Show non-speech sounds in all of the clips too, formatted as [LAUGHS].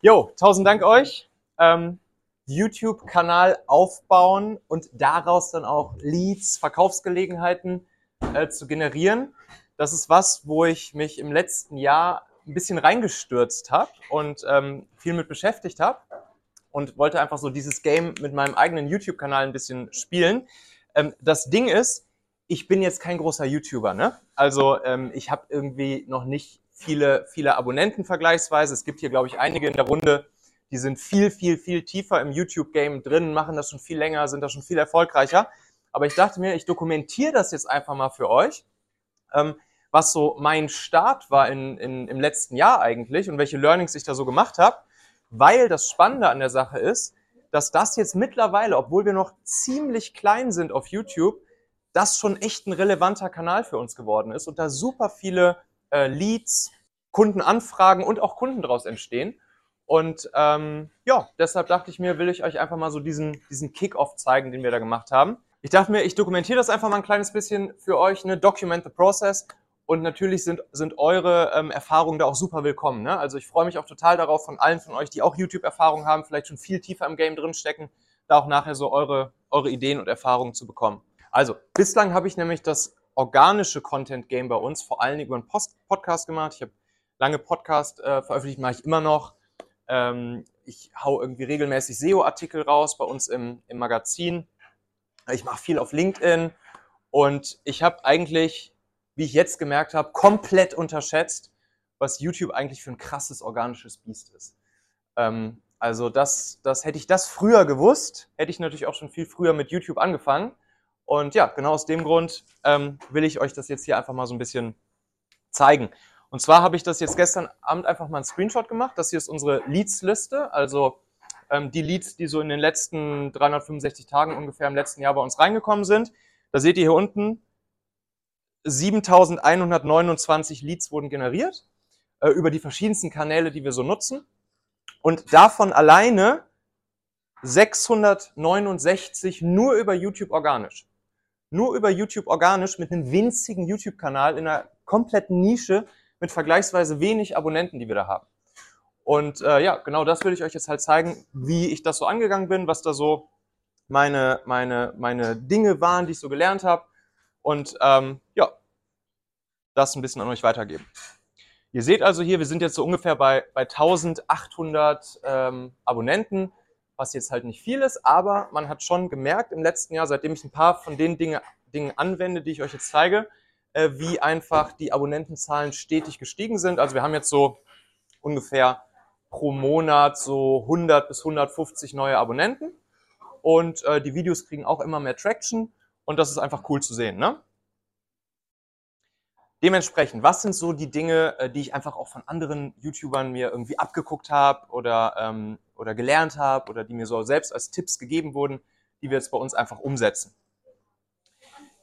Jo, tausend Dank euch. Ähm, YouTube-Kanal aufbauen und daraus dann auch Leads, Verkaufsgelegenheiten äh, zu generieren. Das ist was, wo ich mich im letzten Jahr ein bisschen reingestürzt habe und ähm, viel mit beschäftigt habe und wollte einfach so dieses Game mit meinem eigenen YouTube-Kanal ein bisschen spielen. Ähm, das Ding ist, ich bin jetzt kein großer YouTuber, ne? Also ähm, ich habe irgendwie noch nicht viele, viele Abonnenten vergleichsweise. Es gibt hier, glaube ich, einige in der Runde, die sind viel, viel, viel tiefer im YouTube-Game drin, machen das schon viel länger, sind da schon viel erfolgreicher. Aber ich dachte mir, ich dokumentiere das jetzt einfach mal für euch, ähm, was so mein Start war in, in, im letzten Jahr eigentlich und welche Learnings ich da so gemacht habe, weil das Spannende an der Sache ist, dass das jetzt mittlerweile, obwohl wir noch ziemlich klein sind auf YouTube, das schon echt ein relevanter Kanal für uns geworden ist und da super viele äh, Leads, Kundenanfragen und auch Kunden daraus entstehen. Und ähm, ja, deshalb dachte ich mir, will ich euch einfach mal so diesen, diesen Kick-Off zeigen, den wir da gemacht haben. Ich dachte mir, ich dokumentiere das einfach mal ein kleines bisschen für euch, ne? Document the Process. Und natürlich sind, sind eure ähm, Erfahrungen da auch super willkommen. Ne? Also ich freue mich auch total darauf, von allen von euch, die auch YouTube-Erfahrung haben, vielleicht schon viel tiefer im Game drinstecken, da auch nachher so eure, eure Ideen und Erfahrungen zu bekommen. Also, bislang habe ich nämlich das organische Content-Game bei uns vor allen Dingen über einen Post Podcast gemacht. Ich habe lange Podcast äh, veröffentlicht, mache ich immer noch. Ähm, ich hau irgendwie regelmäßig SEO-Artikel raus bei uns im, im Magazin. Ich mache viel auf LinkedIn und ich habe eigentlich, wie ich jetzt gemerkt habe, komplett unterschätzt, was YouTube eigentlich für ein krasses organisches Biest ist. Ähm, also das, das hätte ich das früher gewusst, hätte ich natürlich auch schon viel früher mit YouTube angefangen. Und ja, genau aus dem Grund ähm, will ich euch das jetzt hier einfach mal so ein bisschen zeigen. Und zwar habe ich das jetzt gestern Abend einfach mal einen Screenshot gemacht. Das hier ist unsere Leads-Liste, also ähm, die Leads, die so in den letzten 365 Tagen ungefähr im letzten Jahr bei uns reingekommen sind. Da seht ihr hier unten, 7129 Leads wurden generiert äh, über die verschiedensten Kanäle, die wir so nutzen. Und davon alleine 669 nur über YouTube organisch nur über YouTube organisch mit einem winzigen YouTube-Kanal in einer kompletten Nische mit vergleichsweise wenig Abonnenten, die wir da haben. Und äh, ja, genau das will ich euch jetzt halt zeigen, wie ich das so angegangen bin, was da so meine, meine, meine Dinge waren, die ich so gelernt habe. Und ähm, ja, das ein bisschen an euch weitergeben. Ihr seht also hier, wir sind jetzt so ungefähr bei, bei 1800 ähm, Abonnenten was jetzt halt nicht viel ist, aber man hat schon gemerkt im letzten Jahr, seitdem ich ein paar von den Dinge, Dingen anwende, die ich euch jetzt zeige, äh, wie einfach die Abonnentenzahlen stetig gestiegen sind. Also wir haben jetzt so ungefähr pro Monat so 100 bis 150 neue Abonnenten und äh, die Videos kriegen auch immer mehr Traction und das ist einfach cool zu sehen. Ne? Dementsprechend, was sind so die Dinge, äh, die ich einfach auch von anderen YouTubern mir irgendwie abgeguckt habe oder, ähm, oder gelernt habe oder die mir so selbst als Tipps gegeben wurden, die wir jetzt bei uns einfach umsetzen?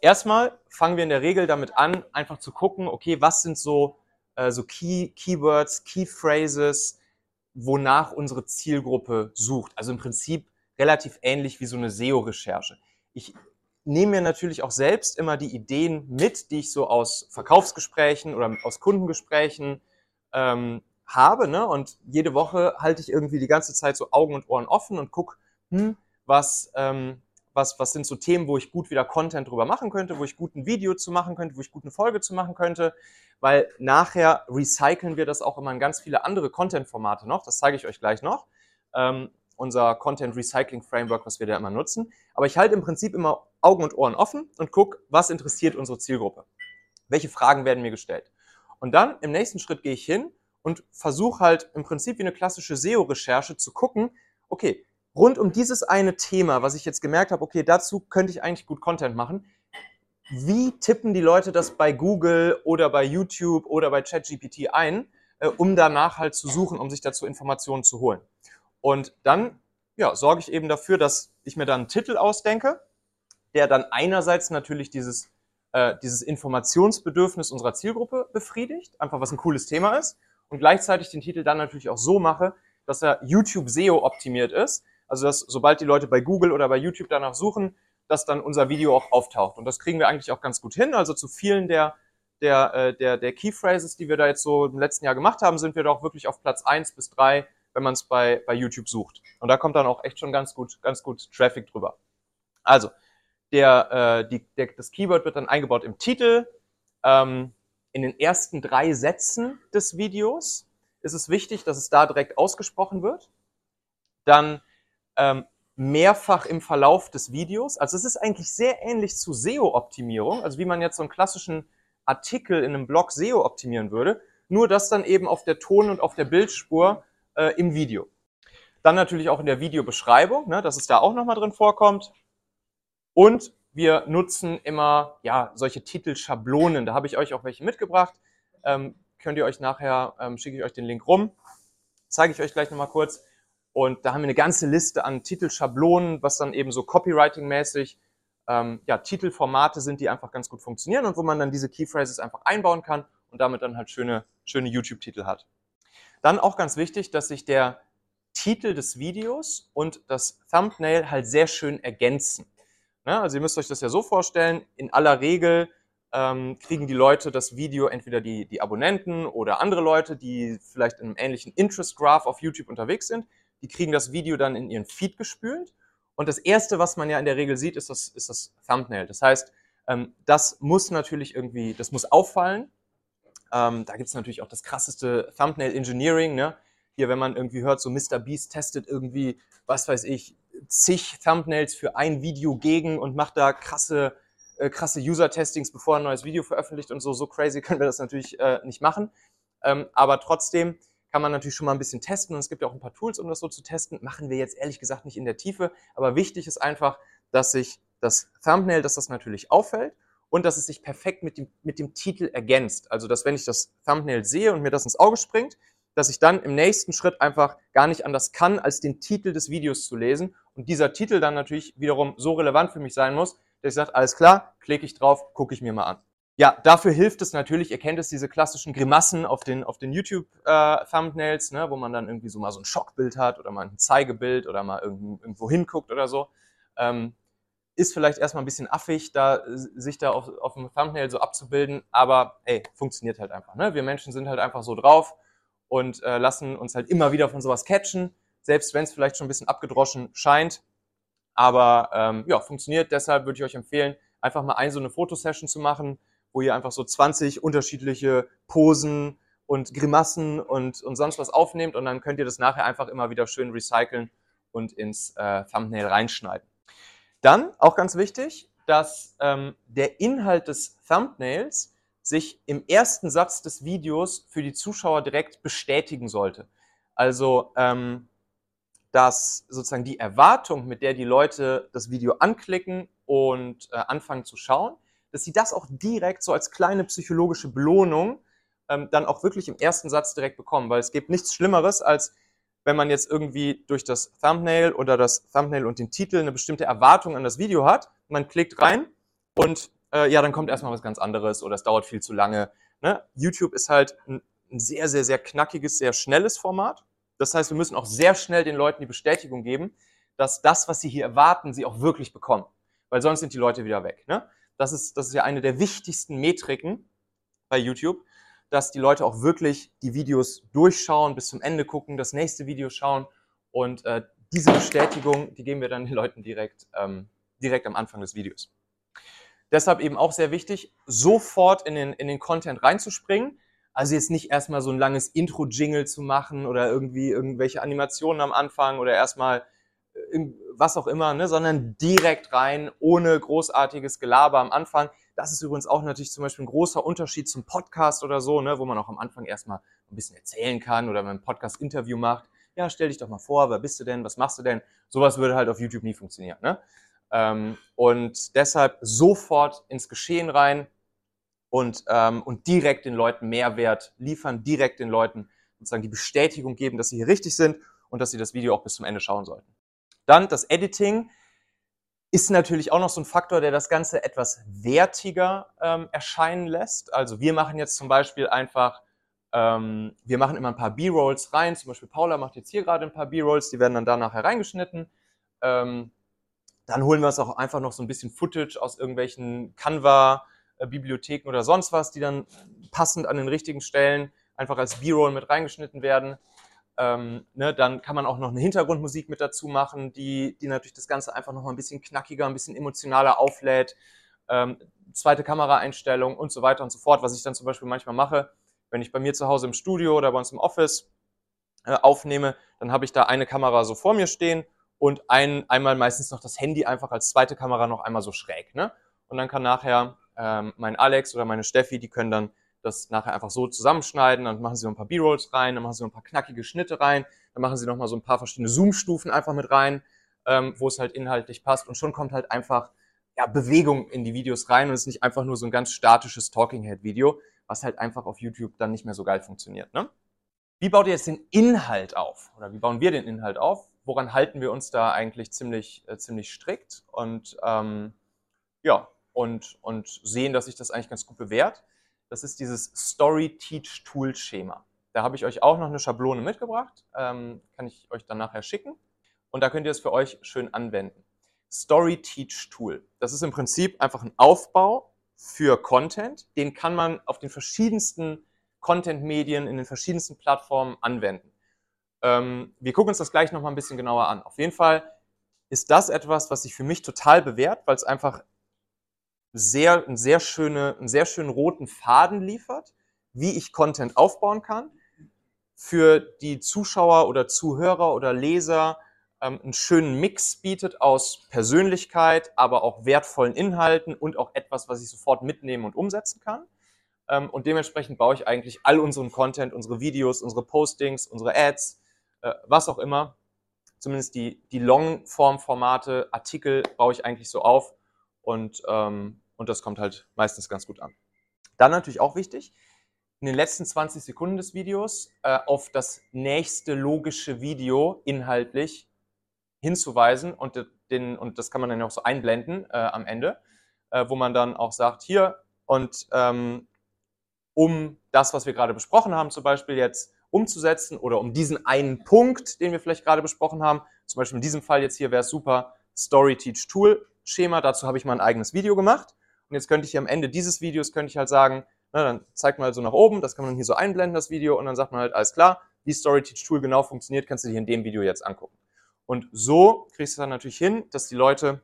Erstmal fangen wir in der Regel damit an, einfach zu gucken, okay, was sind so, äh, so Key, Keywords, Key Phrases, wonach unsere Zielgruppe sucht. Also im Prinzip relativ ähnlich wie so eine SEO-Recherche. Ich nehme mir natürlich auch selbst immer die Ideen mit, die ich so aus Verkaufsgesprächen oder aus Kundengesprächen ähm, habe. Ne? Und jede Woche halte ich irgendwie die ganze Zeit so Augen und Ohren offen und gucke, hm, was, ähm, was, was sind so Themen, wo ich gut wieder Content drüber machen könnte, wo ich gut ein Video zu machen könnte, wo ich gut eine Folge zu machen könnte, weil nachher recyceln wir das auch immer in ganz viele andere Content-Formate noch. Das zeige ich euch gleich noch. Ähm, unser Content Recycling Framework, was wir da immer nutzen. Aber ich halte im Prinzip immer Augen und Ohren offen und gucke, was interessiert unsere Zielgruppe. Welche Fragen werden mir gestellt? Und dann im nächsten Schritt gehe ich hin und versuche halt im Prinzip wie eine klassische SEO-Recherche zu gucken, okay, rund um dieses eine Thema, was ich jetzt gemerkt habe, okay, dazu könnte ich eigentlich gut Content machen. Wie tippen die Leute das bei Google oder bei YouTube oder bei ChatGPT ein, äh, um danach halt zu suchen, um sich dazu Informationen zu holen? Und dann ja, sorge ich eben dafür, dass ich mir dann einen Titel ausdenke, der dann einerseits natürlich dieses, äh, dieses Informationsbedürfnis unserer Zielgruppe befriedigt, einfach was ein cooles Thema ist, und gleichzeitig den Titel dann natürlich auch so mache, dass er YouTube SEO optimiert ist. Also dass sobald die Leute bei Google oder bei YouTube danach suchen, dass dann unser Video auch auftaucht. Und das kriegen wir eigentlich auch ganz gut hin. Also zu vielen der, der, äh, der, der Key Phrases, die wir da jetzt so im letzten Jahr gemacht haben, sind wir doch wirklich auf Platz eins bis drei wenn man es bei, bei YouTube sucht. Und da kommt dann auch echt schon ganz gut, ganz gut Traffic drüber. Also, der, äh, die, der, das Keyword wird dann eingebaut im Titel. Ähm, in den ersten drei Sätzen des Videos ist es wichtig, dass es da direkt ausgesprochen wird. Dann ähm, mehrfach im Verlauf des Videos. Also es ist eigentlich sehr ähnlich zu SEO-Optimierung, also wie man jetzt so einen klassischen Artikel in einem Blog SEO optimieren würde, nur das dann eben auf der Ton- und auf der Bildspur äh, im Video. Dann natürlich auch in der Videobeschreibung, ne, dass es da auch nochmal drin vorkommt. Und wir nutzen immer ja solche Titelschablonen. Da habe ich euch auch welche mitgebracht. Ähm, könnt ihr euch nachher, ähm, schicke ich euch den Link rum. Zeige ich euch gleich nochmal kurz. Und da haben wir eine ganze Liste an Titelschablonen, was dann eben so Copywriting-mäßig ähm, ja, Titelformate sind, die einfach ganz gut funktionieren und wo man dann diese Keyphrases einfach einbauen kann und damit dann halt schöne, schöne YouTube-Titel hat. Dann auch ganz wichtig, dass sich der Titel des Videos und das Thumbnail halt sehr schön ergänzen. Ja, also ihr müsst euch das ja so vorstellen, in aller Regel ähm, kriegen die Leute das Video, entweder die, die Abonnenten oder andere Leute, die vielleicht in einem ähnlichen Interest Graph auf YouTube unterwegs sind, die kriegen das Video dann in ihren Feed gespült. Und das Erste, was man ja in der Regel sieht, ist das, ist das Thumbnail. Das heißt, ähm, das muss natürlich irgendwie, das muss auffallen. Ähm, da gibt es natürlich auch das krasseste Thumbnail Engineering. Ne? Hier, wenn man irgendwie hört, so Mr. Beast testet irgendwie, was weiß ich, zig Thumbnails für ein Video gegen und macht da krasse, äh, krasse User-Testings, bevor er ein neues Video veröffentlicht und so. So crazy [LAUGHS] können wir das natürlich äh, nicht machen. Ähm, aber trotzdem kann man natürlich schon mal ein bisschen testen und es gibt ja auch ein paar Tools, um das so zu testen. Machen wir jetzt ehrlich gesagt nicht in der Tiefe, aber wichtig ist einfach, dass sich das Thumbnail, dass das natürlich auffällt und dass es sich perfekt mit dem, mit dem Titel ergänzt. Also, dass wenn ich das Thumbnail sehe und mir das ins Auge springt, dass ich dann im nächsten Schritt einfach gar nicht anders kann, als den Titel des Videos zu lesen und dieser Titel dann natürlich wiederum so relevant für mich sein muss, dass ich sage, alles klar, klicke ich drauf, gucke ich mir mal an. Ja, dafür hilft es natürlich, ihr kennt es, diese klassischen Grimassen auf den, auf den YouTube-Thumbnails, äh, ne, wo man dann irgendwie so mal so ein Schockbild hat oder mal ein Zeigebild oder mal irgendwo hinguckt oder so. Ähm, ist vielleicht erstmal ein bisschen affig, da sich da auf, auf dem Thumbnail so abzubilden, aber ey, funktioniert halt einfach. Ne? Wir Menschen sind halt einfach so drauf und äh, lassen uns halt immer wieder von sowas catchen, selbst wenn es vielleicht schon ein bisschen abgedroschen scheint. Aber ähm, ja, funktioniert. Deshalb würde ich euch empfehlen, einfach mal ein so eine Fotosession zu machen, wo ihr einfach so 20 unterschiedliche Posen und Grimassen und, und sonst was aufnehmt und dann könnt ihr das nachher einfach immer wieder schön recyceln und ins äh, Thumbnail reinschneiden. Dann, auch ganz wichtig, dass ähm, der Inhalt des Thumbnails sich im ersten Satz des Videos für die Zuschauer direkt bestätigen sollte. Also, ähm, dass sozusagen die Erwartung, mit der die Leute das Video anklicken und äh, anfangen zu schauen, dass sie das auch direkt so als kleine psychologische Belohnung ähm, dann auch wirklich im ersten Satz direkt bekommen. Weil es gibt nichts Schlimmeres, als wenn man jetzt irgendwie durch das Thumbnail oder das Thumbnail und den Titel eine bestimmte Erwartung an das Video hat. Man klickt rein und äh, ja, dann kommt erstmal was ganz anderes oder es dauert viel zu lange. Ne? YouTube ist halt ein, ein sehr, sehr, sehr knackiges, sehr schnelles Format. Das heißt, wir müssen auch sehr schnell den Leuten die Bestätigung geben, dass das, was sie hier erwarten, sie auch wirklich bekommen. Weil sonst sind die Leute wieder weg. Ne? Das ist, das ist ja eine der wichtigsten Metriken bei YouTube, dass die Leute auch wirklich die Videos durchschauen, bis zum Ende gucken, das nächste Video schauen und äh, diese Bestätigung, die geben wir dann den Leuten direkt, ähm, direkt am Anfang des Videos. Deshalb eben auch sehr wichtig, sofort in den, in den Content reinzuspringen. Also jetzt nicht erstmal so ein langes Intro-Jingle zu machen oder irgendwie irgendwelche Animationen am Anfang oder erstmal was auch immer, ne, sondern direkt rein, ohne großartiges Gelaber am Anfang. Das ist übrigens auch natürlich zum Beispiel ein großer Unterschied zum Podcast oder so, ne, wo man auch am Anfang erstmal ein bisschen erzählen kann oder wenn man ein Podcast-Interview macht. Ja, stell dich doch mal vor, wer bist du denn, was machst du denn? Sowas würde halt auf YouTube nie funktionieren. Ne? Ähm, und deshalb sofort ins Geschehen rein und, ähm, und direkt den Leuten Mehrwert liefern, direkt den Leuten sozusagen die Bestätigung geben, dass sie hier richtig sind und dass sie das Video auch bis zum Ende schauen sollten. Dann das Editing ist natürlich auch noch so ein Faktor, der das Ganze etwas wertiger ähm, erscheinen lässt. Also wir machen jetzt zum Beispiel einfach, ähm, wir machen immer ein paar B-Rolls rein. Zum Beispiel Paula macht jetzt hier gerade ein paar B-Rolls, die werden dann danach hereingeschnitten. Ähm, dann holen wir uns auch einfach noch so ein bisschen Footage aus irgendwelchen Canva-Bibliotheken oder sonst was, die dann passend an den richtigen Stellen einfach als B-Roll mit reingeschnitten werden. Ähm, ne, dann kann man auch noch eine Hintergrundmusik mit dazu machen, die, die natürlich das Ganze einfach noch mal ein bisschen knackiger, ein bisschen emotionaler auflädt. Ähm, zweite Kameraeinstellung und so weiter und so fort. Was ich dann zum Beispiel manchmal mache, wenn ich bei mir zu Hause im Studio oder bei uns im Office äh, aufnehme, dann habe ich da eine Kamera so vor mir stehen und ein, einmal meistens noch das Handy einfach als zweite Kamera noch einmal so schräg. Ne? Und dann kann nachher ähm, mein Alex oder meine Steffi, die können dann das nachher einfach so zusammenschneiden, dann machen sie noch ein paar B-Rolls rein, dann machen sie noch ein paar knackige Schnitte rein, dann machen sie noch mal so ein paar verschiedene Zoom-Stufen einfach mit rein, ähm, wo es halt inhaltlich passt und schon kommt halt einfach ja, Bewegung in die Videos rein und es ist nicht einfach nur so ein ganz statisches Talking-Head-Video, was halt einfach auf YouTube dann nicht mehr so geil funktioniert. Ne? Wie baut ihr jetzt den Inhalt auf? Oder wie bauen wir den Inhalt auf? Woran halten wir uns da eigentlich ziemlich, äh, ziemlich strikt? Und ähm, ja, und, und sehen, dass sich das eigentlich ganz gut bewährt. Das ist dieses Story Teach Tool Schema. Da habe ich euch auch noch eine Schablone mitgebracht, ähm, kann ich euch dann nachher schicken. Und da könnt ihr es für euch schön anwenden. Story Teach Tool. Das ist im Prinzip einfach ein Aufbau für Content. Den kann man auf den verschiedensten Content-Medien, in den verschiedensten Plattformen anwenden. Ähm, wir gucken uns das gleich nochmal ein bisschen genauer an. Auf jeden Fall ist das etwas, was sich für mich total bewährt, weil es einfach sehr, einen, sehr schöne, einen sehr schönen roten Faden liefert, wie ich Content aufbauen kann, für die Zuschauer oder Zuhörer oder Leser ähm, einen schönen Mix bietet aus Persönlichkeit, aber auch wertvollen Inhalten und auch etwas, was ich sofort mitnehmen und umsetzen kann. Ähm, und dementsprechend baue ich eigentlich all unseren Content, unsere Videos, unsere Postings, unsere Ads, äh, was auch immer, zumindest die, die Longform-Formate, Artikel baue ich eigentlich so auf und ähm, und das kommt halt meistens ganz gut an. Dann natürlich auch wichtig, in den letzten 20 Sekunden des Videos äh, auf das nächste logische Video inhaltlich hinzuweisen und, den, und das kann man dann auch so einblenden äh, am Ende, äh, wo man dann auch sagt, hier und ähm, um das, was wir gerade besprochen haben, zum Beispiel jetzt umzusetzen oder um diesen einen Punkt, den wir vielleicht gerade besprochen haben, zum Beispiel in diesem Fall jetzt hier wäre es super, Story Teach Tool Schema, dazu habe ich mal ein eigenes Video gemacht und jetzt könnte ich hier am Ende dieses Videos, könnte ich halt sagen, na, dann zeigt man halt so nach oben, das kann man hier so einblenden, das Video, und dann sagt man halt, alles klar, wie StoryTeach Tool genau funktioniert, kannst du dir in dem Video jetzt angucken. Und so kriegst du dann natürlich hin, dass die Leute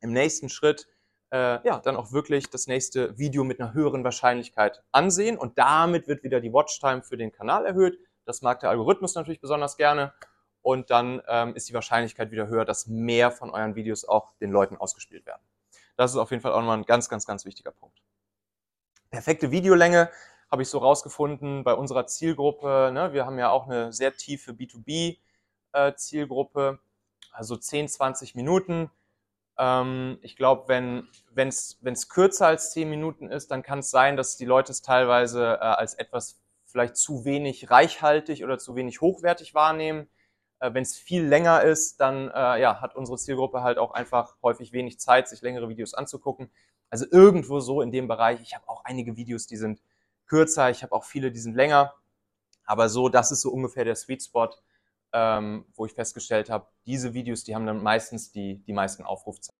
im nächsten Schritt äh, ja, dann auch wirklich das nächste Video mit einer höheren Wahrscheinlichkeit ansehen und damit wird wieder die Watchtime für den Kanal erhöht. Das mag der Algorithmus natürlich besonders gerne und dann ähm, ist die Wahrscheinlichkeit wieder höher, dass mehr von euren Videos auch den Leuten ausgespielt werden. Das ist auf jeden Fall auch nochmal ein ganz, ganz, ganz wichtiger Punkt. Perfekte Videolänge habe ich so rausgefunden bei unserer Zielgruppe. Ne? Wir haben ja auch eine sehr tiefe B2B-Zielgruppe, äh, also 10, 20 Minuten. Ähm, ich glaube, wenn es kürzer als 10 Minuten ist, dann kann es sein, dass die Leute es teilweise äh, als etwas vielleicht zu wenig reichhaltig oder zu wenig hochwertig wahrnehmen. Äh, Wenn es viel länger ist, dann äh, ja, hat unsere Zielgruppe halt auch einfach häufig wenig Zeit, sich längere Videos anzugucken. Also irgendwo so in dem Bereich. Ich habe auch einige Videos, die sind kürzer, ich habe auch viele, die sind länger. Aber so, das ist so ungefähr der Sweet Spot, ähm, wo ich festgestellt habe, diese Videos, die haben dann meistens die, die meisten Aufrufzahlen.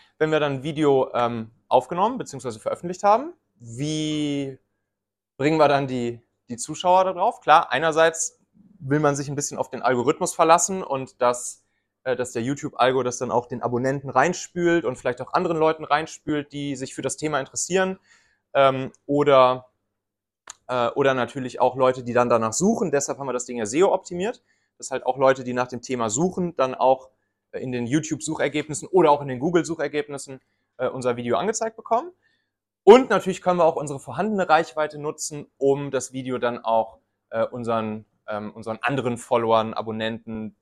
wenn wir dann ein Video ähm, aufgenommen bzw. veröffentlicht haben, wie bringen wir dann die, die Zuschauer darauf? Klar, einerseits will man sich ein bisschen auf den Algorithmus verlassen und dass, äh, dass der YouTube-Algo das dann auch den Abonnenten reinspült und vielleicht auch anderen Leuten reinspült, die sich für das Thema interessieren. Ähm, oder Äh, oder natürlich auch Leute, die dann danach suchen. Deshalb haben wir das Ding ja SEO optimiert. Dass halt auch Leute, die nach dem Thema suchen, dann auch in den YouTube-Suchergebnissen oder auch in den Google-Suchergebnissen äh, unser Video angezeigt bekommen. Und natürlich können wir auch unsere vorhandene Reichweite nutzen, um das Video dann auch äh, unseren, ähm, unseren anderen Followern, Abonnenten,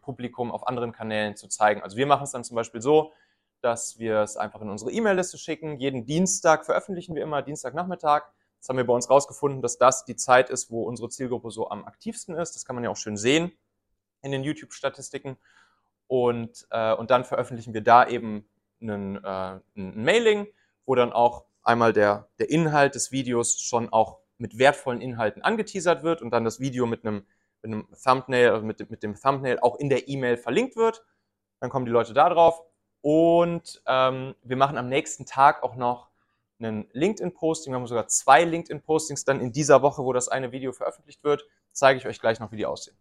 Publikum auf anderen Kanälen zu zeigen. Also wir machen es dann zum Beispiel so, dass wir es einfach in unsere E-Mail-Liste schicken. Jeden Dienstag veröffentlichen wir immer, Dienstagnachmittag. Das haben wir bei uns rausgefunden, dass das die Zeit ist, wo unsere Zielgruppe so am aktivsten ist. Das kann man ja auch schön sehen in den YouTube-Statistiken. Und, äh, und dann veröffentlichen wir da eben einen, äh, ein Mailing, wo dann auch einmal der, der Inhalt des Videos schon auch mit wertvollen Inhalten angeteasert wird und dann das Video mit einem, mit einem Thumbnail, also mit, mit dem Thumbnail auch in der E-Mail verlinkt wird. Dann kommen die Leute da drauf und ähm, wir machen am nächsten Tag auch noch einen LinkedIn-Posting. Wir haben sogar zwei LinkedIn-Postings dann in dieser Woche, wo das eine Video veröffentlicht wird. Zeige ich euch gleich noch, wie die aussehen.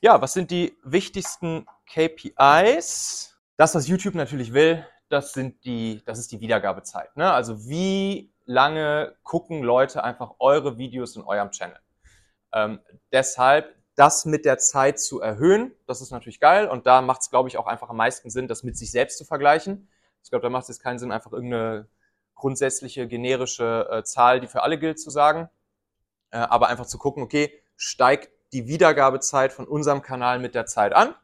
Ja, was sind die wichtigsten KPIs? Das, was YouTube natürlich will, das sind die, das ist die Wiedergabezeit. Ne? Also wie lange gucken Leute einfach eure Videos in eurem Channel? Ähm, deshalb das mit der Zeit zu erhöhen, das ist natürlich geil und da macht es, glaube ich, auch einfach am meisten Sinn, das mit sich selbst zu vergleichen. Ich glaube, da macht es keinen Sinn, einfach irgendeine grundsätzliche generische äh, Zahl, die für alle gilt, zu sagen, äh, aber einfach zu gucken, okay, steigt die Wiedergabezeit von unserem Kanal mit der Zeit an?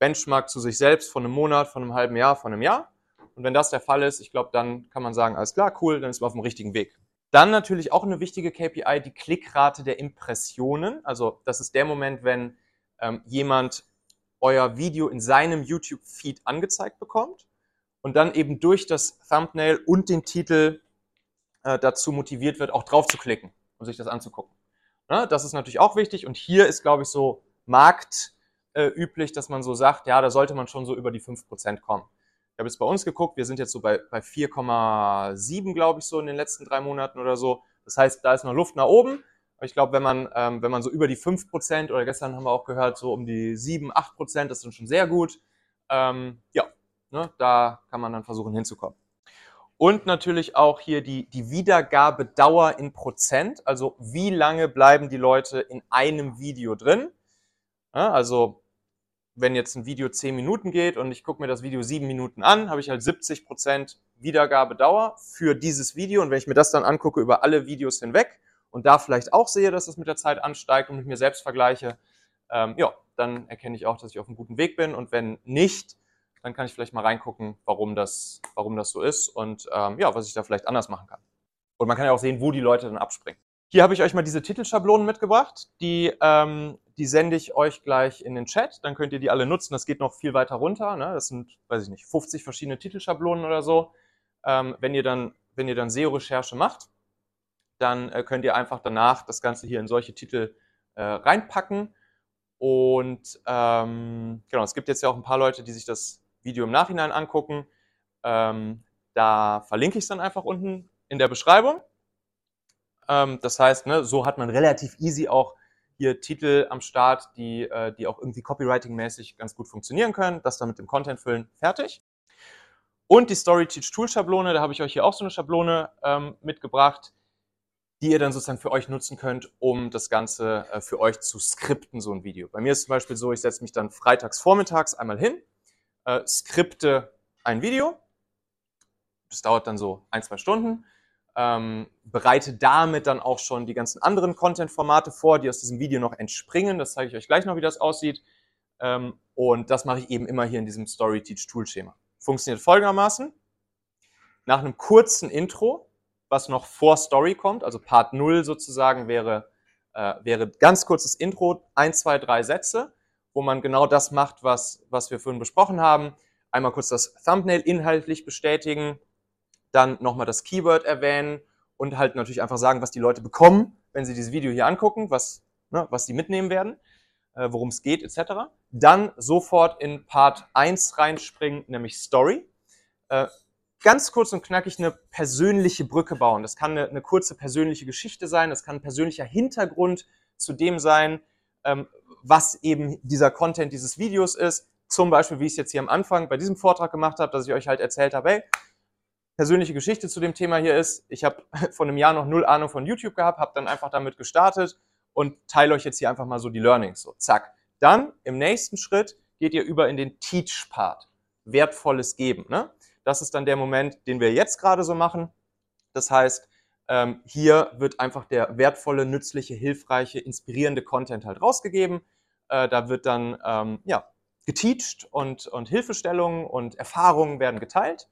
Benchmark zu sich selbst von einem Monat, von einem halben Jahr, von einem Jahr. Und wenn das der Fall ist, ich glaube, dann kann man sagen, alles klar, cool, dann ist man auf dem richtigen Weg. Dann natürlich auch eine wichtige KPI, die Klickrate der Impressionen. Also das ist der Moment, wenn ähm, jemand euer Video in seinem YouTube-Feed angezeigt bekommt und dann eben durch das Thumbnail und den Titel äh, dazu motiviert wird, auch drauf zu klicken und sich das anzugucken. Ja, das ist natürlich auch wichtig und hier ist, glaube ich, so marktüblich, äh, dass man so sagt, ja, da sollte man schon so über die 5% kommen habe jetzt bei uns geguckt, wir sind jetzt so bei, bei 4,7, glaube ich, so in den letzten drei Monaten oder so. Das heißt, da ist noch Luft nach oben. Aber ich glaube, wenn man, ähm, wenn man so über die 5% oder gestern haben wir auch gehört, so um die 7, 8%, das dann schon sehr gut. Ähm, ja, ne, da kann man dann versuchen hinzukommen. Und natürlich auch hier die, die Wiedergabedauer in Prozent, also wie lange bleiben die Leute in einem Video drin. Ja, also wenn jetzt ein Video 10 Minuten geht und ich gucke mir das Video 7 Minuten an, habe ich halt 70 Prozent Wiedergabedauer für dieses Video. Und wenn ich mir das dann angucke über alle Videos hinweg und da vielleicht auch sehe, dass es mit der Zeit ansteigt und mit mir selbst vergleiche, ähm, ja, dann erkenne ich auch, dass ich auf einem guten Weg bin. Und wenn nicht, dann kann ich vielleicht mal reingucken, warum das, warum das so ist und ähm, ja, was ich da vielleicht anders machen kann. Und man kann ja auch sehen, wo die Leute dann abspringen. Hier habe ich euch mal diese Titelschablonen mitgebracht. Die, ähm, die sende ich euch gleich in den Chat. Dann könnt ihr die alle nutzen. Das geht noch viel weiter runter. Ne? Das sind, weiß ich nicht, 50 verschiedene Titelschablonen oder so. Ähm, wenn ihr dann, wenn ihr dann SEO-Recherche macht, dann äh, könnt ihr einfach danach das Ganze hier in solche Titel äh, reinpacken. Und ähm, genau, es gibt jetzt ja auch ein paar Leute, die sich das Video im Nachhinein angucken. Ähm, da verlinke ich es dann einfach unten in der Beschreibung. Ähm, das heißt, ne, so hat man relativ easy auch hier Titel am Start, die, äh, die auch irgendwie copywriting-mäßig ganz gut funktionieren können. Das dann mit dem Content füllen, fertig. Und die Story Teach Tool Schablone, da habe ich euch hier auch so eine Schablone ähm, mitgebracht, die ihr dann sozusagen für euch nutzen könnt, um das Ganze äh, für euch zu skripten, so ein Video. Bei mir ist zum Beispiel so, ich setze mich dann freitags vormittags einmal hin, äh, skripte ein Video. Das dauert dann so ein, zwei Stunden ähm, bereite damit dann auch schon die ganzen anderen Content-Formate vor, die aus diesem Video noch entspringen. Das zeige ich euch gleich noch, wie das aussieht. Ähm, und das mache ich eben immer hier in diesem Story-Teach-Tool-Schema. Funktioniert folgendermaßen. Nach einem kurzen Intro, was noch vor Story kommt, also Part 0 sozusagen wäre, äh, wäre ganz kurzes Intro, ein, zwei, drei Sätze, wo man genau das macht, was, was wir vorhin besprochen haben. Einmal kurz das Thumbnail inhaltlich bestätigen, dann nochmal das Keyword erwähnen und halt natürlich einfach sagen, was die Leute bekommen, wenn sie dieses Video hier angucken, was, ne, was sie mitnehmen werden, äh, worum es geht, etc. Dann sofort in Part 1 reinspringen, nämlich Story. Äh, ganz kurz und knackig eine persönliche Brücke bauen. Das kann eine, eine, kurze persönliche Geschichte sein, das kann ein persönlicher Hintergrund zu dem sein, ähm, was eben dieser Content dieses Videos ist. Zum Beispiel, wie ich es jetzt hier am Anfang bei diesem Vortrag gemacht habe, dass ich euch halt erzählt habe, hey, persönliche Geschichte zu dem Thema hier ist, ich habe [LAUGHS] vor einem Jahr noch null Ahnung von YouTube gehabt, habe dann einfach damit gestartet und teile euch jetzt hier einfach mal so die Learnings. So, zack. Dann im nächsten Schritt geht ihr über in den Teach-Part. Wertvolles geben. Ne? Das ist dann der Moment, den wir jetzt gerade so machen. Das heißt, ähm, hier wird einfach der wertvolle, nützliche, hilfreiche, inspirierende Content halt rausgegeben. Äh, da wird dann ähm, ja, geteacht und, und Hilfestellungen und Erfahrungen werden geteilt.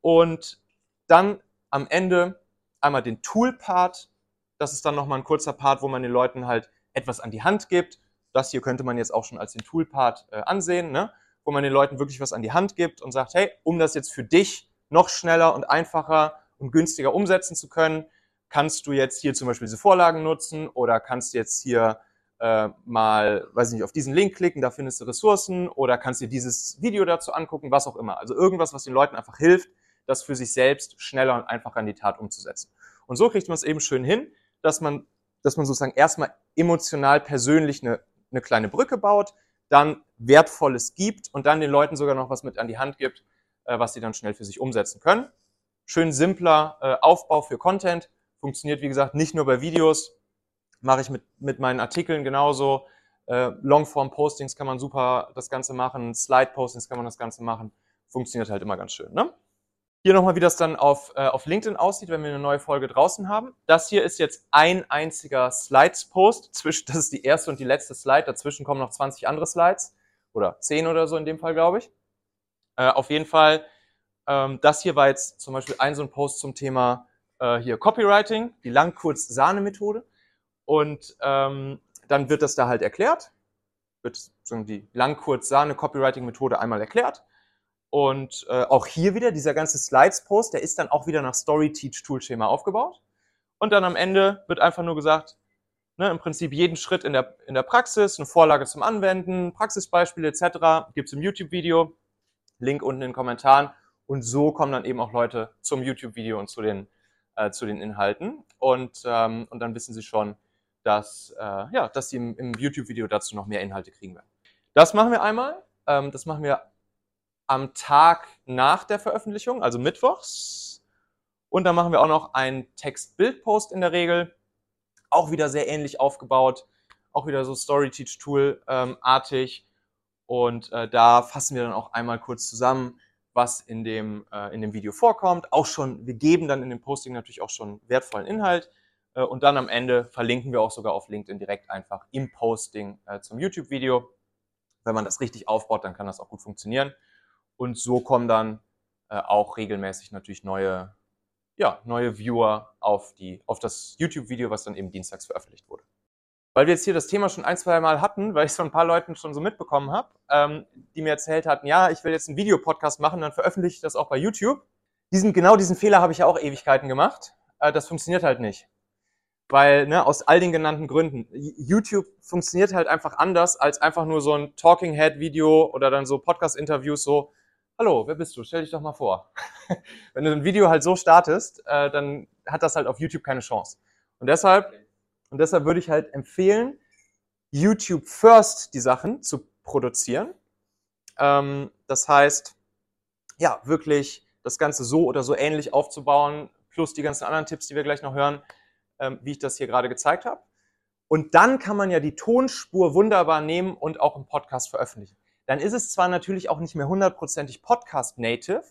Und dann am Ende einmal den Tool-Part. Das ist dann nochmal ein kurzer Part, wo man den Leuten halt etwas an die Hand gibt. Das hier könnte man jetzt auch schon als den Tool-Part äh, ansehen, ne? wo man den Leuten wirklich was an die Hand gibt und sagt, hey, um das jetzt für dich noch schneller und einfacher und günstiger umsetzen zu können, kannst du jetzt hier zum Beispiel diese Vorlagen nutzen oder kannst jetzt hier äh, mal, weiß nicht, auf diesen Link klicken, da findest du Ressourcen oder kannst dir dieses Video dazu angucken, was auch immer. Also irgendwas, was den Leuten einfach hilft, das für sich selbst schneller und einfacher in die Tat umzusetzen. Und so kriegt man es eben schön hin, dass man, dass man sozusagen erstmal emotional persönlich eine, eine kleine Brücke baut, dann Wertvolles gibt und dann den Leuten sogar noch was mit an die Hand gibt, äh, was sie dann schnell für sich umsetzen können. Schön simpler äh, Aufbau für Content. Funktioniert, wie gesagt, nicht nur bei Videos. Mache ich mit, mit meinen Artikeln genauso. Äh, Longform-Postings kann man super das Ganze machen. Slide-Postings kann man das Ganze machen. Funktioniert halt immer ganz schön. Ne? Hier nochmal, wie das dann auf, äh, auf LinkedIn aussieht, wenn wir eine neue Folge draußen haben. Das hier ist jetzt ein einziger Slides-Post. [LAUGHS] Das ist die erste und die letzte Slide. Dazwischen kommen noch 20 andere Slides. Oder 10 oder so in dem Fall, glaube ich. Äh, auf jeden Fall, ähm, das hier war jetzt zum Beispiel ein so ein Post zum Thema äh, hier Copywriting, die Lang-Kurz-Sahne-Methode. Und ähm, dann wird das da halt erklärt. Wird die Lang-Kurz-Sahne-Copywriting-Methode einmal erklärt. Und äh, auch hier wieder, dieser ganze Slides-Post, der ist dann auch wieder nach Story-Teach-Tool-Schema aufgebaut. Und dann am Ende wird einfach nur gesagt, ne, im Prinzip jeden Schritt in der, in der Praxis, eine Vorlage zum Anwenden, Praxisbeispiele etc. gibt es im YouTube-Video, Link unten in den Kommentaren. Und so kommen dann eben auch Leute zum YouTube-Video und zu den, äh, zu den Inhalten. Und, ähm, und dann wissen sie schon, dass, äh, ja, dass sie im, im YouTube-Video dazu noch mehr Inhalte kriegen werden. Das machen wir einmal. Ähm, das machen wir am Tag nach der Veröffentlichung, also mittwochs. Und dann machen wir auch noch einen Text-Bild-Post in der Regel. Auch wieder sehr ähnlich aufgebaut. Auch wieder so Story-Teach-Tool-artig. Und äh, da fassen wir dann auch einmal kurz zusammen, was in dem, äh, in dem Video vorkommt. Auch schon, wir geben dann in dem Posting natürlich auch schon wertvollen Inhalt. Äh, und dann am Ende verlinken wir auch sogar auf LinkedIn direkt einfach im Posting äh, zum YouTube-Video. Wenn man das richtig aufbaut, dann kann das auch gut funktionieren. Und so kommen dann äh, auch regelmäßig natürlich neue, ja, neue Viewer auf, die, auf das YouTube-Video, was dann eben dienstags veröffentlicht wurde. Weil wir jetzt hier das Thema schon ein, zwei Mal hatten, weil ich es von ein paar Leuten schon so mitbekommen habe, ähm, die mir erzählt hatten, ja, ich will jetzt einen Videopodcast machen, dann veröffentliche ich das auch bei YouTube. Diesen, genau diesen Fehler habe ich ja auch Ewigkeiten gemacht. Äh, das funktioniert halt nicht. Weil, ne, aus all den genannten Gründen. YouTube funktioniert halt einfach anders als einfach nur so ein Talking Head Video oder dann so Podcast-Interviews so, hallo, wer bist du? Stell dich doch mal vor. [LAUGHS] Wenn du ein Video halt so startest, äh, dann hat das halt auf YouTube keine Chance. Und deshalb, und deshalb würde ich halt empfehlen, YouTube first die Sachen zu produzieren. Ähm, das heißt, ja, wirklich das Ganze so oder so ähnlich aufzubauen, plus die ganzen anderen Tipps, die wir gleich noch hören, ähm, wie ich das hier gerade gezeigt habe. Und dann kann man ja die Tonspur wunderbar nehmen und auch im Podcast veröffentlichen dann ist es zwar natürlich auch nicht mehr hundertprozentig Podcast-native,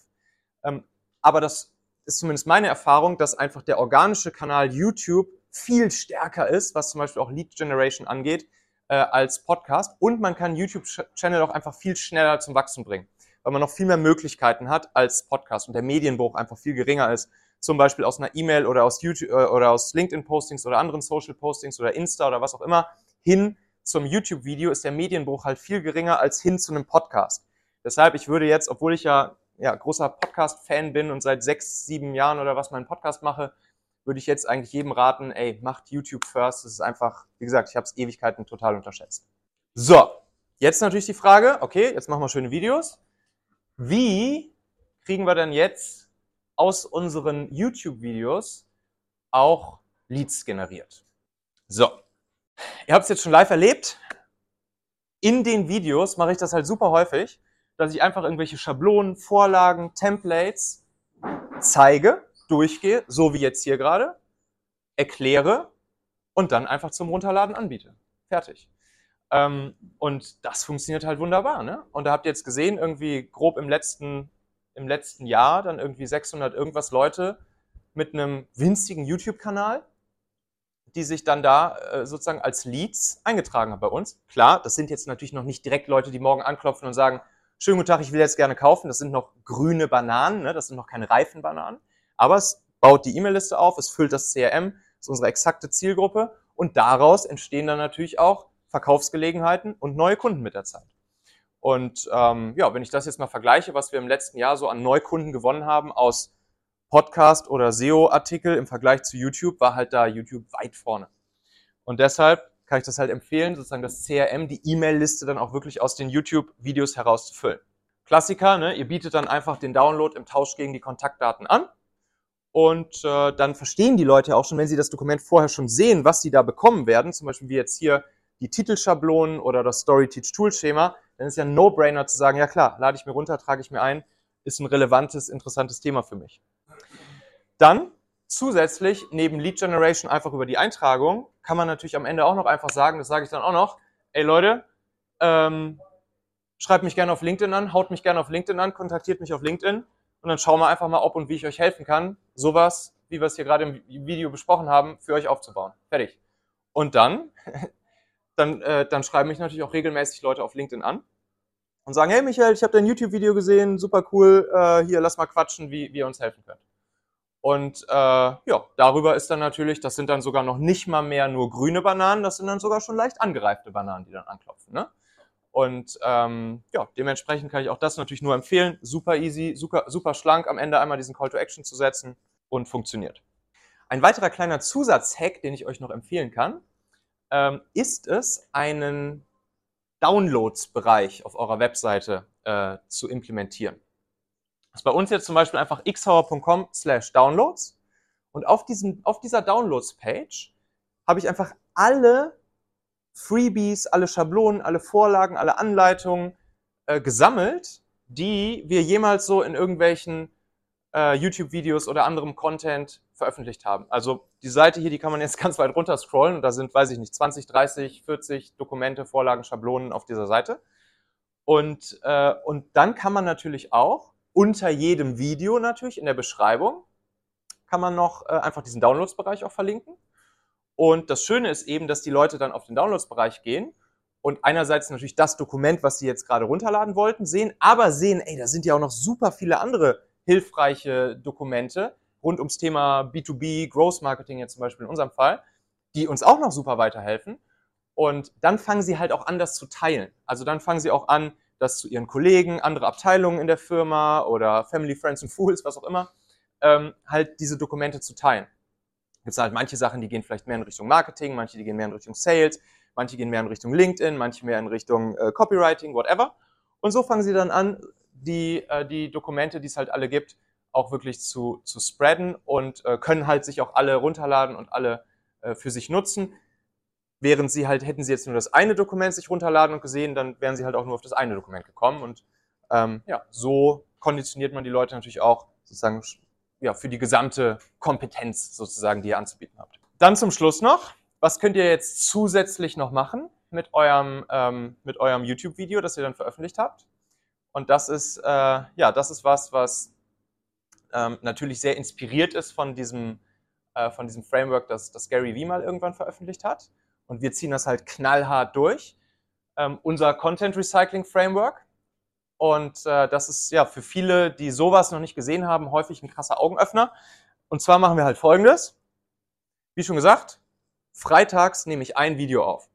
ähm, aber das ist zumindest meine Erfahrung, dass einfach der organische Kanal YouTube viel stärker ist, was zum Beispiel auch Lead Generation angeht, äh, als Podcast. Und man kann YouTube-Channel auch einfach viel schneller zum Wachsen bringen, weil man noch viel mehr Möglichkeiten hat als Podcast und der Medienbruch einfach viel geringer ist. Zum Beispiel aus einer E-Mail oder aus YouTube äh, oder aus LinkedIn-Postings oder anderen Social-Postings oder Insta oder was auch immer hin zum YouTube-Video ist der Medienbruch halt viel geringer als hin zu einem Podcast. Deshalb, ich würde jetzt, obwohl ich ja, ja großer Podcast-Fan bin und seit sechs, sieben Jahren oder was meinen Podcast mache, würde ich jetzt eigentlich jedem raten, ey, macht YouTube first. Das ist einfach, wie gesagt, ich habe es Ewigkeiten total unterschätzt. So, jetzt natürlich die Frage, okay, jetzt machen wir schöne Videos. Wie kriegen wir denn jetzt aus unseren YouTube-Videos auch Leads generiert? So, Ihr habt es jetzt schon live erlebt. In den Videos mache ich das halt super häufig, dass ich einfach irgendwelche Schablonen, Vorlagen, Templates zeige, durchgehe, so wie jetzt hier gerade, erkläre und dann einfach zum Runterladen anbiete. Fertig. Ähm, und das funktioniert halt wunderbar. Ne? Und da habt ihr jetzt gesehen, irgendwie grob im letzten, im letzten Jahr dann irgendwie 600 irgendwas Leute mit einem winzigen YouTube-Kanal, die sich dann da äh, sozusagen als Leads eingetragen haben bei uns. Klar, das sind jetzt natürlich noch nicht direkt Leute, die morgen anklopfen und sagen, schönen guten Tag, ich will jetzt gerne kaufen. Das sind noch grüne Bananen, ne? das sind noch keine reifen Bananen. Aber es baut die E-Mail-Liste auf, es füllt das CRM, ist unsere exakte Zielgruppe und daraus entstehen dann natürlich auch Verkaufsgelegenheiten und neue Kunden mit der Zeit. Und ähm, ja, wenn ich das jetzt mal vergleiche, was wir im letzten Jahr so an Neukunden gewonnen haben aus Podcast oder SEO-Artikel im Vergleich zu YouTube, war halt da YouTube weit vorne. Und deshalb kann ich das halt empfehlen, sozusagen das CRM, die E-Mail-Liste dann auch wirklich aus den YouTube-Videos herauszufüllen. Klassiker, ne? ihr bietet dann einfach den Download im Tausch gegen die Kontaktdaten an und äh, dann verstehen die Leute auch schon, wenn sie das Dokument vorher schon sehen, was sie da bekommen werden, zum Beispiel wie jetzt hier die Titelschablonen oder das Story-Teach-Tool-Schema, dann ist ja ein No-Brainer zu sagen, ja klar, lade ich mir runter, trage ich mir ein, ist ein relevantes, interessantes Thema für mich. Dann zusätzlich neben Lead Generation einfach über die Eintragung kann man natürlich am Ende auch noch einfach sagen, das sage ich dann auch noch, ey Leute, ähm, schreibt mich gerne auf LinkedIn an, haut mich gerne auf LinkedIn an, kontaktiert mich auf LinkedIn und dann schauen wir einfach mal, ob und wie ich euch helfen kann, sowas, wie wir es hier gerade im Video besprochen haben, für euch aufzubauen. Fertig. Und dann [LAUGHS] dann, äh, dann schreiben mich natürlich auch regelmäßig Leute auf LinkedIn an und sagen, hey Michael, ich habe dein YouTube-Video gesehen, super cool, äh, hier, lass mal quatschen, wie, wie ihr uns helfen könnt. Und äh, ja, darüber ist dann natürlich, das sind dann sogar noch nicht mal mehr nur grüne Bananen, das sind dann sogar schon leicht angereifte Bananen, die dann anklopfen. Ne? Und ähm, ja, dementsprechend kann ich auch das natürlich nur empfehlen. Super easy, super, super schlank, am Ende einmal diesen Call to Action zu setzen und funktioniert. Ein weiterer kleiner Zusatzhack, den ich euch noch empfehlen kann, ähm, ist es, einen Downloads-Bereich auf eurer Webseite äh, zu implementieren. Ist bei uns jetzt zum Beispiel einfach xhauer.com slash downloads und auf, diesem, auf dieser Downloads-Page habe ich einfach alle Freebies, alle Schablonen, alle Vorlagen, alle Anleitungen äh, gesammelt, die wir jemals so in irgendwelchen äh, YouTube-Videos oder anderem Content veröffentlicht haben. Also die Seite hier, die kann man jetzt [LAUGHS] ganz weit runter scrollen und da sind, weiß ich nicht, 20, 30, 40 Dokumente, Vorlagen, Schablonen auf dieser Seite. Und, äh, und dann kann man natürlich auch unter jedem Video natürlich in der Beschreibung kann man noch äh, einfach diesen Downloads-Bereich auch verlinken. Und das Schöne ist eben, dass die Leute dann auf den Downloads-Bereich gehen und einerseits natürlich das Dokument, was sie jetzt gerade runterladen wollten, sehen, aber sehen, ey, da sind ja auch noch super viele andere hilfreiche Dokumente rund ums Thema B2B, Growth Marketing jetzt zum Beispiel in unserem Fall, die uns auch noch super weiterhelfen. Und dann fangen sie halt auch an, das zu teilen. Also dann fangen sie auch an, das zu ihren Kollegen, andere Abteilungen in der Firma oder Family, Friends and Fools, was auch immer, ähm, halt diese Dokumente zu teilen. Gibt es halt manche Sachen, die gehen vielleicht mehr in Richtung Marketing, manche, die gehen mehr in Richtung Sales, manche gehen mehr in Richtung LinkedIn, manche mehr in Richtung äh, Copywriting, whatever. Und so fangen sie dann an, die, äh, die Dokumente, die es halt alle gibt, auch wirklich zu, zu spreaden und äh, können halt sich auch alle runterladen und alle äh, für sich nutzen. Während sie halt, hätten sie jetzt nur das eine Dokument sich runterladen und gesehen, dann wären sie halt auch nur auf das eine Dokument gekommen. Und ähm, ja, so konditioniert man die Leute natürlich auch sozusagen ja, für die gesamte Kompetenz sozusagen, die ihr anzubieten habt. Dann zum Schluss noch, was könnt ihr jetzt zusätzlich noch machen mit eurem, ähm, eurem YouTube-Video, das ihr dann veröffentlicht habt? Und das ist, äh, ja, das ist was, was ähm, natürlich sehr inspiriert ist von diesem, äh, von diesem Framework, das, das Gary Vee mal irgendwann veröffentlicht hat. Und wir ziehen das halt knallhart durch. Ähm, unser Content Recycling Framework. Und äh, das ist ja für viele, die sowas noch nicht gesehen haben, häufig ein krasser Augenöffner. Und zwar machen wir halt folgendes. Wie schon gesagt, freitags nehme ich ein Video auf.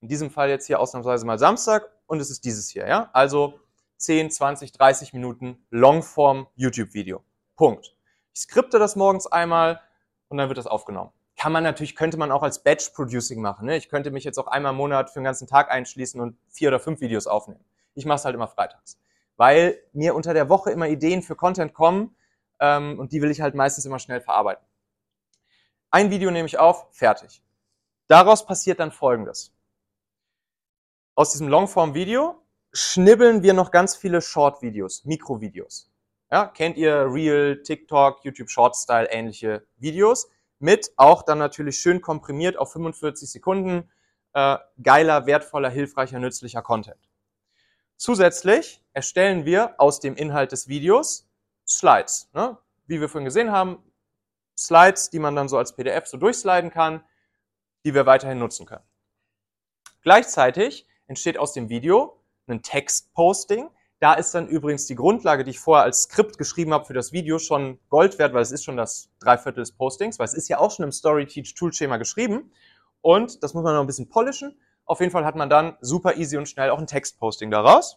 In diesem Fall jetzt hier ausnahmsweise mal Samstag und es ist dieses hier, ja. Also 10, 20, 30 Minuten Longform YouTube-Video. Punkt. Ich skripte das morgens einmal und dann wird das aufgenommen. Kann man natürlich, könnte man auch als Batch-Producing machen. Ne? Ich könnte mich jetzt auch einmal im Monat für den ganzen Tag einschließen und vier oder fünf Videos aufnehmen. Ich mache es halt immer freitags. Weil mir unter der Woche immer Ideen für Content kommen ähm, und die will ich halt meistens immer schnell verarbeiten. Ein Video nehme ich auf, fertig. Daraus passiert dann Folgendes. Aus diesem Longform-Video schnibbeln wir noch ganz viele Short-Videos, Mikrovideos. Ja, kennt ihr Real, TikTok, YouTube Short Style ähnliche Videos mit auch dann natürlich schön komprimiert auf 45 Sekunden äh, geiler, wertvoller, hilfreicher, nützlicher Content. Zusätzlich erstellen wir aus dem Inhalt des Videos Slides. Ne? Wie wir vorhin gesehen haben, Slides, die man dann so als PDF so durchsliden kann, die wir weiterhin nutzen können. Gleichzeitig entsteht aus dem Video ein Textposting. Da ist dann übrigens die Grundlage, die ich vorher als Skript geschrieben habe für das Video, schon Gold wert, weil es ist schon das Dreiviertel des Postings, weil es ist ja auch schon im Story-Teach-Tool-Schema geschrieben. Und das muss man noch ein bisschen polischen. Auf jeden Fall hat man dann super easy und schnell auch ein Textposting daraus.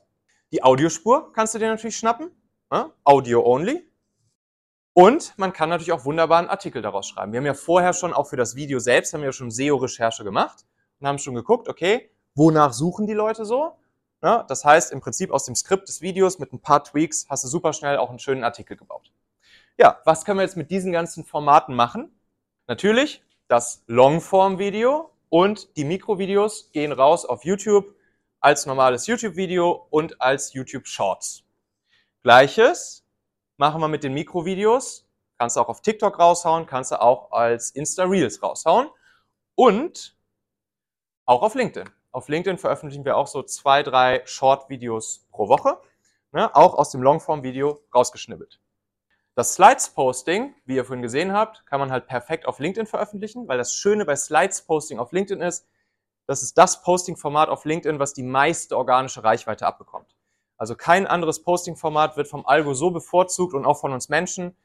Die Audiospur kannst du dir natürlich schnappen. Ja? Audio only. Und man kann natürlich auch wunderbar einen Artikel daraus schreiben. Wir haben ja vorher schon, auch für das Video selbst, haben wir ja schon SEO-Recherche gemacht und haben schon geguckt, okay, wonach suchen die Leute so? Ja, das heißt, im Prinzip aus dem Skript des Videos mit ein paar Tweaks hast du super schnell auch einen schönen Artikel gebaut. Ja, was können wir jetzt mit diesen ganzen Formaten machen? Natürlich das Longform-Video und die Mikrovideos gehen raus auf YouTube als normales YouTube-Video und als YouTube Shorts. Gleiches machen wir mit den Mikrovideos. Kannst du auch auf TikTok raushauen, kannst du auch als Insta Reels raushauen und auch auf LinkedIn. Auf LinkedIn veröffentlichen wir auch so zwei, drei Short-Videos pro Woche, ne, auch aus dem Longform-Video rausgeschnibbelt. Das Slides-Posting, wie ihr vorhin gesehen habt, kann man halt perfekt auf LinkedIn veröffentlichen, weil das Schöne bei Slides-Posting auf LinkedIn ist, das ist das Posting-Format auf LinkedIn, was die meiste organische Reichweite abbekommt. Also kein anderes Posting-Format wird vom Algo so bevorzugt und auch von uns Menschen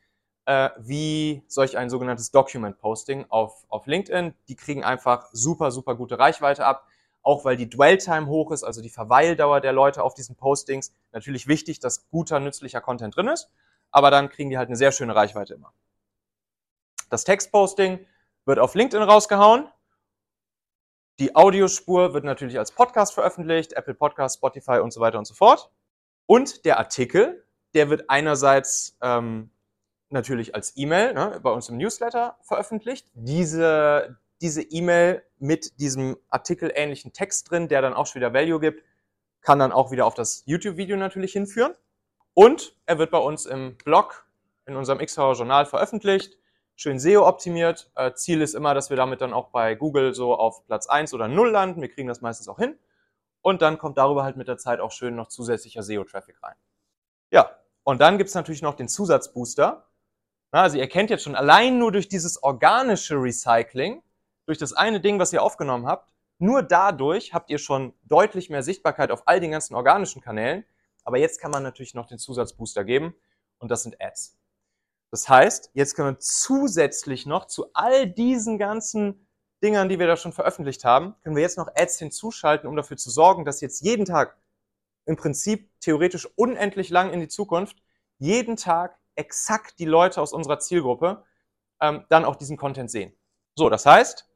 äh, wie solch ein sogenanntes Document-Posting auf, auf LinkedIn. Die kriegen einfach super, super gute Reichweite ab auch weil die Dwell-Time hoch ist, also die Verweildauer der Leute auf diesen Postings. Natürlich wichtig, dass guter, nützlicher Content drin ist, aber dann kriegen die halt eine sehr schöne Reichweite immer. Das Textposting wird auf LinkedIn rausgehauen. Die Audiospur wird natürlich als Podcast veröffentlicht, Apple Podcast, Spotify und so weiter und so fort. Und der Artikel, der wird einerseits ähm, natürlich als E-Mail ne, bei uns im Newsletter veröffentlicht. Diese, diese E-Mail mit diesem artikelähnlichen Text drin, der dann auch schon wieder Value gibt, kann dann auch wieder auf das YouTube-Video natürlich hinführen. Und er wird bei uns im Blog, in unserem Xhauer Journal veröffentlicht, schön SEO-optimiert. Äh, Ziel ist immer, dass wir damit dann auch bei Google so auf Platz 1 oder 0 landen. Wir kriegen das meistens auch hin. Und dann kommt darüber halt mit der Zeit auch schön noch zusätzlicher SEO-Traffic rein. Ja, und dann gibt's natürlich noch den Zusatzbooster. Also ihr kennt jetzt schon allein nur durch dieses organische Recycling, durch das eine Ding, was ihr aufgenommen habt, nur dadurch habt ihr schon deutlich mehr Sichtbarkeit auf all den ganzen organischen Kanälen. Aber jetzt kann man natürlich noch den Zusatzbooster geben und das sind Ads. Das heißt, jetzt können wir zusätzlich noch zu all diesen ganzen Dingern, die wir da schon veröffentlicht haben, können wir jetzt noch Ads hinzuschalten, um dafür zu sorgen, dass jetzt jeden Tag im Prinzip theoretisch unendlich lang in die Zukunft jeden Tag exakt die Leute aus unserer Zielgruppe ähm, dann auch diesen Content sehen. So, das heißt,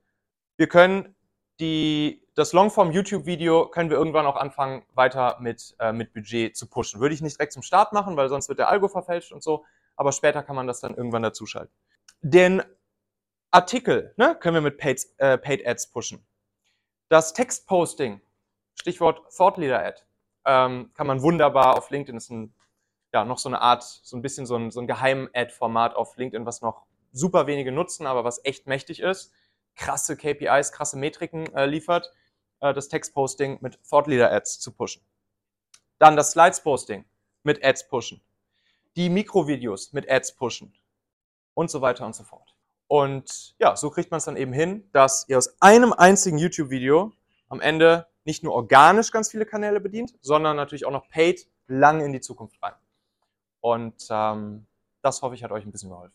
wir können die, das Longform YouTube-Video können wir irgendwann auch anfangen, weiter mit, äh, mit Budget zu pushen. Würde ich nicht direkt zum Start machen, weil sonst wird der Algo verfälscht und so, aber später kann man das dann irgendwann dazuschalten. Den Artikel ne, können wir mit Paid, äh, Paid Ads pushen. Das Textposting, Stichwort Thought Leader Ad, ähm, kann man wunderbar auf LinkedIn, ist ein, ja, noch so eine Art, so ein bisschen so ein, so ein Geheim-Ad-Format auf LinkedIn, was noch super wenige nutzen, aber was echt mächtig ist krasse KPIs, krasse Metriken äh, liefert, äh, das Textposting mit Thought Leader Ads zu pushen. Dann das Slides Posting mit Ads pushen. Die Mikrovideos mit Ads pushen. Und so weiter und so fort. Und ja, so kriegt man es dann eben hin, dass ihr aus einem einzigen YouTube-Video am Ende nicht nur organisch ganz viele Kanäle bedient, sondern natürlich auch noch paid lang in die Zukunft rein. Und ähm, das hoffe ich hat euch ein bisschen geholfen.